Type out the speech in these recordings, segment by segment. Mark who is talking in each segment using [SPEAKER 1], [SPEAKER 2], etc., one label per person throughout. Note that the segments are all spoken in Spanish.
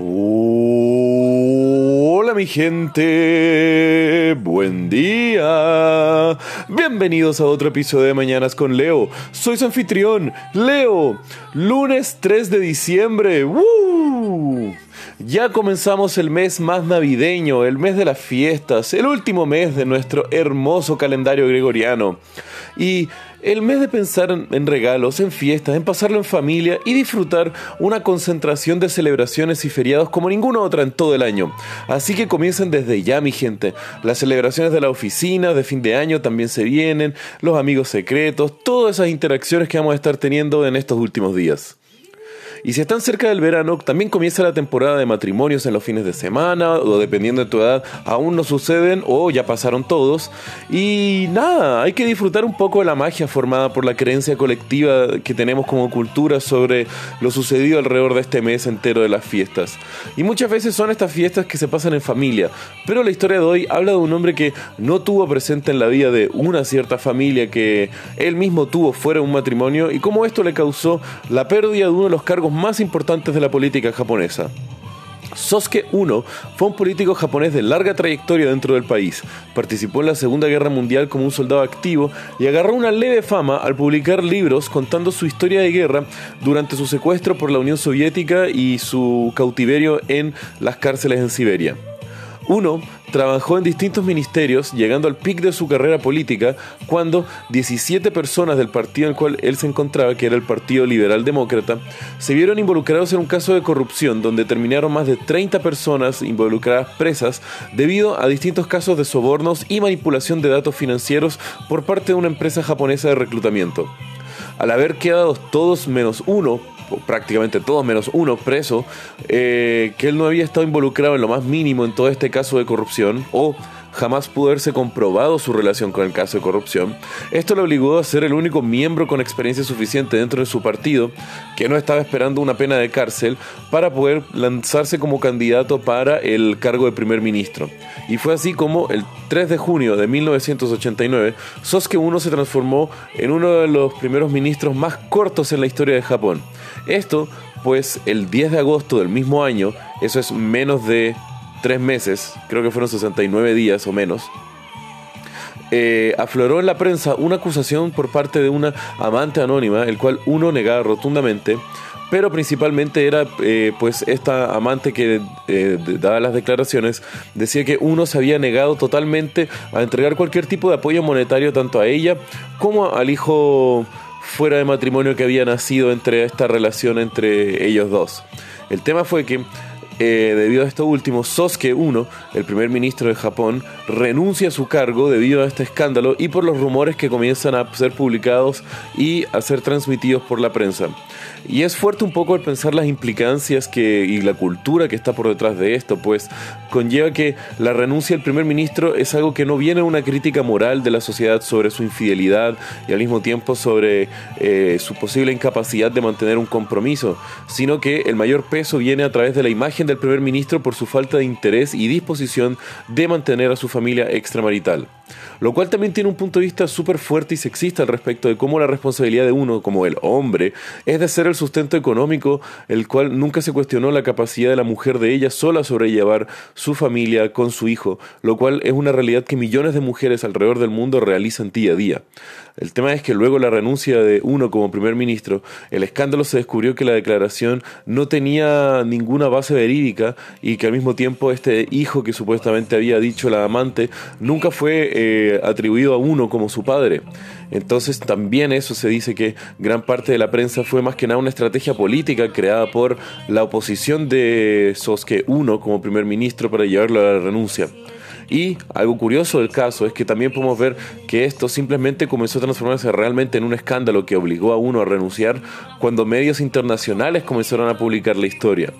[SPEAKER 1] Hola mi gente, buen día. Bienvenidos a otro episodio de Mañanas con Leo. Soy su anfitrión, Leo. Lunes 3 de diciembre. ¡Woo! Ya comenzamos el mes más navideño, el mes de las fiestas, el último mes de nuestro hermoso calendario gregoriano. Y el mes de pensar en regalos, en fiestas, en pasarlo en familia y disfrutar una concentración de celebraciones y feriados como ninguna otra en todo el año. Así que comiencen desde ya, mi gente. Las celebraciones de la oficina, de fin de año también se vienen, los amigos secretos, todas esas interacciones que vamos a estar teniendo en estos últimos días. Y si están cerca del verano, también comienza la temporada de matrimonios en los fines de semana, o dependiendo de tu edad, aún no suceden o ya pasaron todos. Y nada, hay que disfrutar un poco de la magia formada por la creencia colectiva que tenemos como cultura sobre lo sucedido alrededor de este mes entero de las fiestas. Y muchas veces son estas fiestas que se pasan en familia, pero la historia de hoy habla de un hombre que no tuvo presente en la vida de una cierta familia que él mismo tuvo fuera de un matrimonio y cómo esto le causó la pérdida de uno de los cargos más importantes de la política japonesa. Sosuke I fue un político japonés de larga trayectoria dentro del país. Participó en la Segunda Guerra Mundial como un soldado activo y agarró una leve fama al publicar libros contando su historia de guerra durante su secuestro por la Unión Soviética y su cautiverio en las cárceles en Siberia. Uno trabajó en distintos ministerios, llegando al pic de su carrera política cuando 17 personas del partido en el cual él se encontraba, que era el Partido Liberal Demócrata, se vieron involucrados en un caso de corrupción donde terminaron más de 30 personas involucradas presas debido a distintos casos de sobornos y manipulación de datos financieros por parte de una empresa japonesa de reclutamiento. Al haber quedado todos menos uno prácticamente todos menos uno preso, eh, que él no había estado involucrado en lo más mínimo en todo este caso de corrupción o jamás pudo haberse comprobado su relación con el caso de corrupción. Esto le obligó a ser el único miembro con experiencia suficiente dentro de su partido que no estaba esperando una pena de cárcel para poder lanzarse como candidato para el cargo de primer ministro. Y fue así como el 3 de junio de 1989, Sosuke I se transformó en uno de los primeros ministros más cortos en la historia de Japón. Esto, pues el 10 de agosto del mismo año, eso es menos de tres meses, creo que fueron 69 días o menos, eh, afloró en la prensa una acusación por parte de una amante anónima, el cual uno negaba rotundamente, pero principalmente era eh, pues esta amante que eh, daba las declaraciones decía que uno se había negado totalmente a entregar cualquier tipo de apoyo monetario tanto a ella como al hijo fuera de matrimonio que había nacido entre esta relación entre ellos dos. El tema fue que eh, debido a esto último, Sosuke I, el primer ministro de Japón, renuncia a su cargo debido a este escándalo y por los rumores que comienzan a ser publicados y a ser transmitidos por la prensa. Y es fuerte un poco el pensar las implicancias que, y la cultura que está por detrás de esto, pues conlleva que la renuncia del primer ministro es algo que no viene una crítica moral de la sociedad sobre su infidelidad y al mismo tiempo sobre eh, su posible incapacidad de mantener un compromiso, sino que el mayor peso viene a través de la imagen del primer ministro por su falta de interés y disposición de mantener a su familia extramarital. Lo cual también tiene un punto de vista súper fuerte y sexista al respecto de cómo la responsabilidad de uno, como el hombre, es de ser el sustento económico, el cual nunca se cuestionó la capacidad de la mujer de ella sola sobrellevar su familia con su hijo, lo cual es una realidad que millones de mujeres alrededor del mundo realizan día a día. El tema es que luego la renuncia de uno como primer ministro, el escándalo se descubrió que la declaración no tenía ninguna base verídica y que al mismo tiempo este hijo que supuestamente había dicho la amante nunca fue eh, atribuido a uno como su padre. Entonces también eso se dice que gran parte de la prensa fue más que nada una estrategia política creada por la oposición de Sosuke I como primer ministro para llevarlo a la renuncia. Y algo curioso del caso es que también podemos ver que esto simplemente comenzó a transformarse realmente en un escándalo que obligó a uno a renunciar cuando medios internacionales comenzaron a publicar la historia.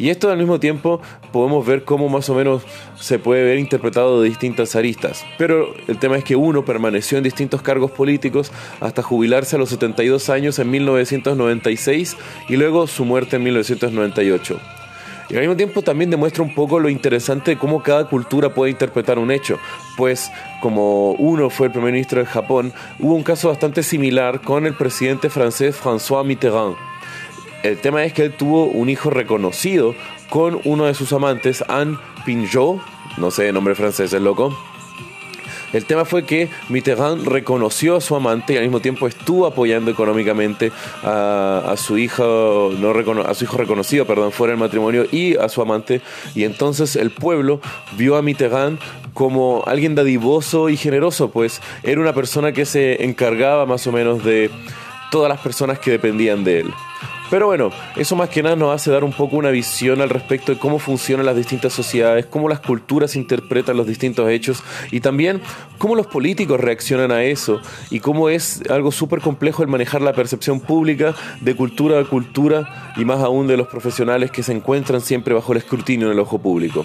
[SPEAKER 1] Y esto al mismo tiempo podemos ver cómo más o menos se puede ver interpretado de distintas aristas. Pero el tema es que uno permaneció en distintos cargos políticos hasta jubilarse a los 72 años en 1996 y luego su muerte en 1998. Y al mismo tiempo también demuestra un poco lo interesante de cómo cada cultura puede interpretar un hecho, pues como uno fue el primer ministro de Japón, hubo un caso bastante similar con el presidente francés François Mitterrand. El tema es que él tuvo un hijo reconocido con uno de sus amantes, Anne Pinjot, no sé, nombre francés, es loco. El tema fue que Mitterrand reconoció a su amante y al mismo tiempo estuvo apoyando económicamente a, su hijo, no a su hijo reconocido, perdón, fuera del matrimonio y a su amante. Y entonces el pueblo vio a Mitterrand como alguien dadivoso y generoso, pues era una persona que se encargaba más o menos de todas las personas que dependían de él. Pero bueno, eso más que nada nos hace dar un poco una visión al respecto de cómo funcionan las distintas sociedades, cómo las culturas interpretan los distintos hechos y también cómo los políticos reaccionan a eso y cómo es algo súper complejo el manejar la percepción pública de cultura a cultura y más aún de los profesionales que se encuentran siempre bajo el escrutinio en el ojo público.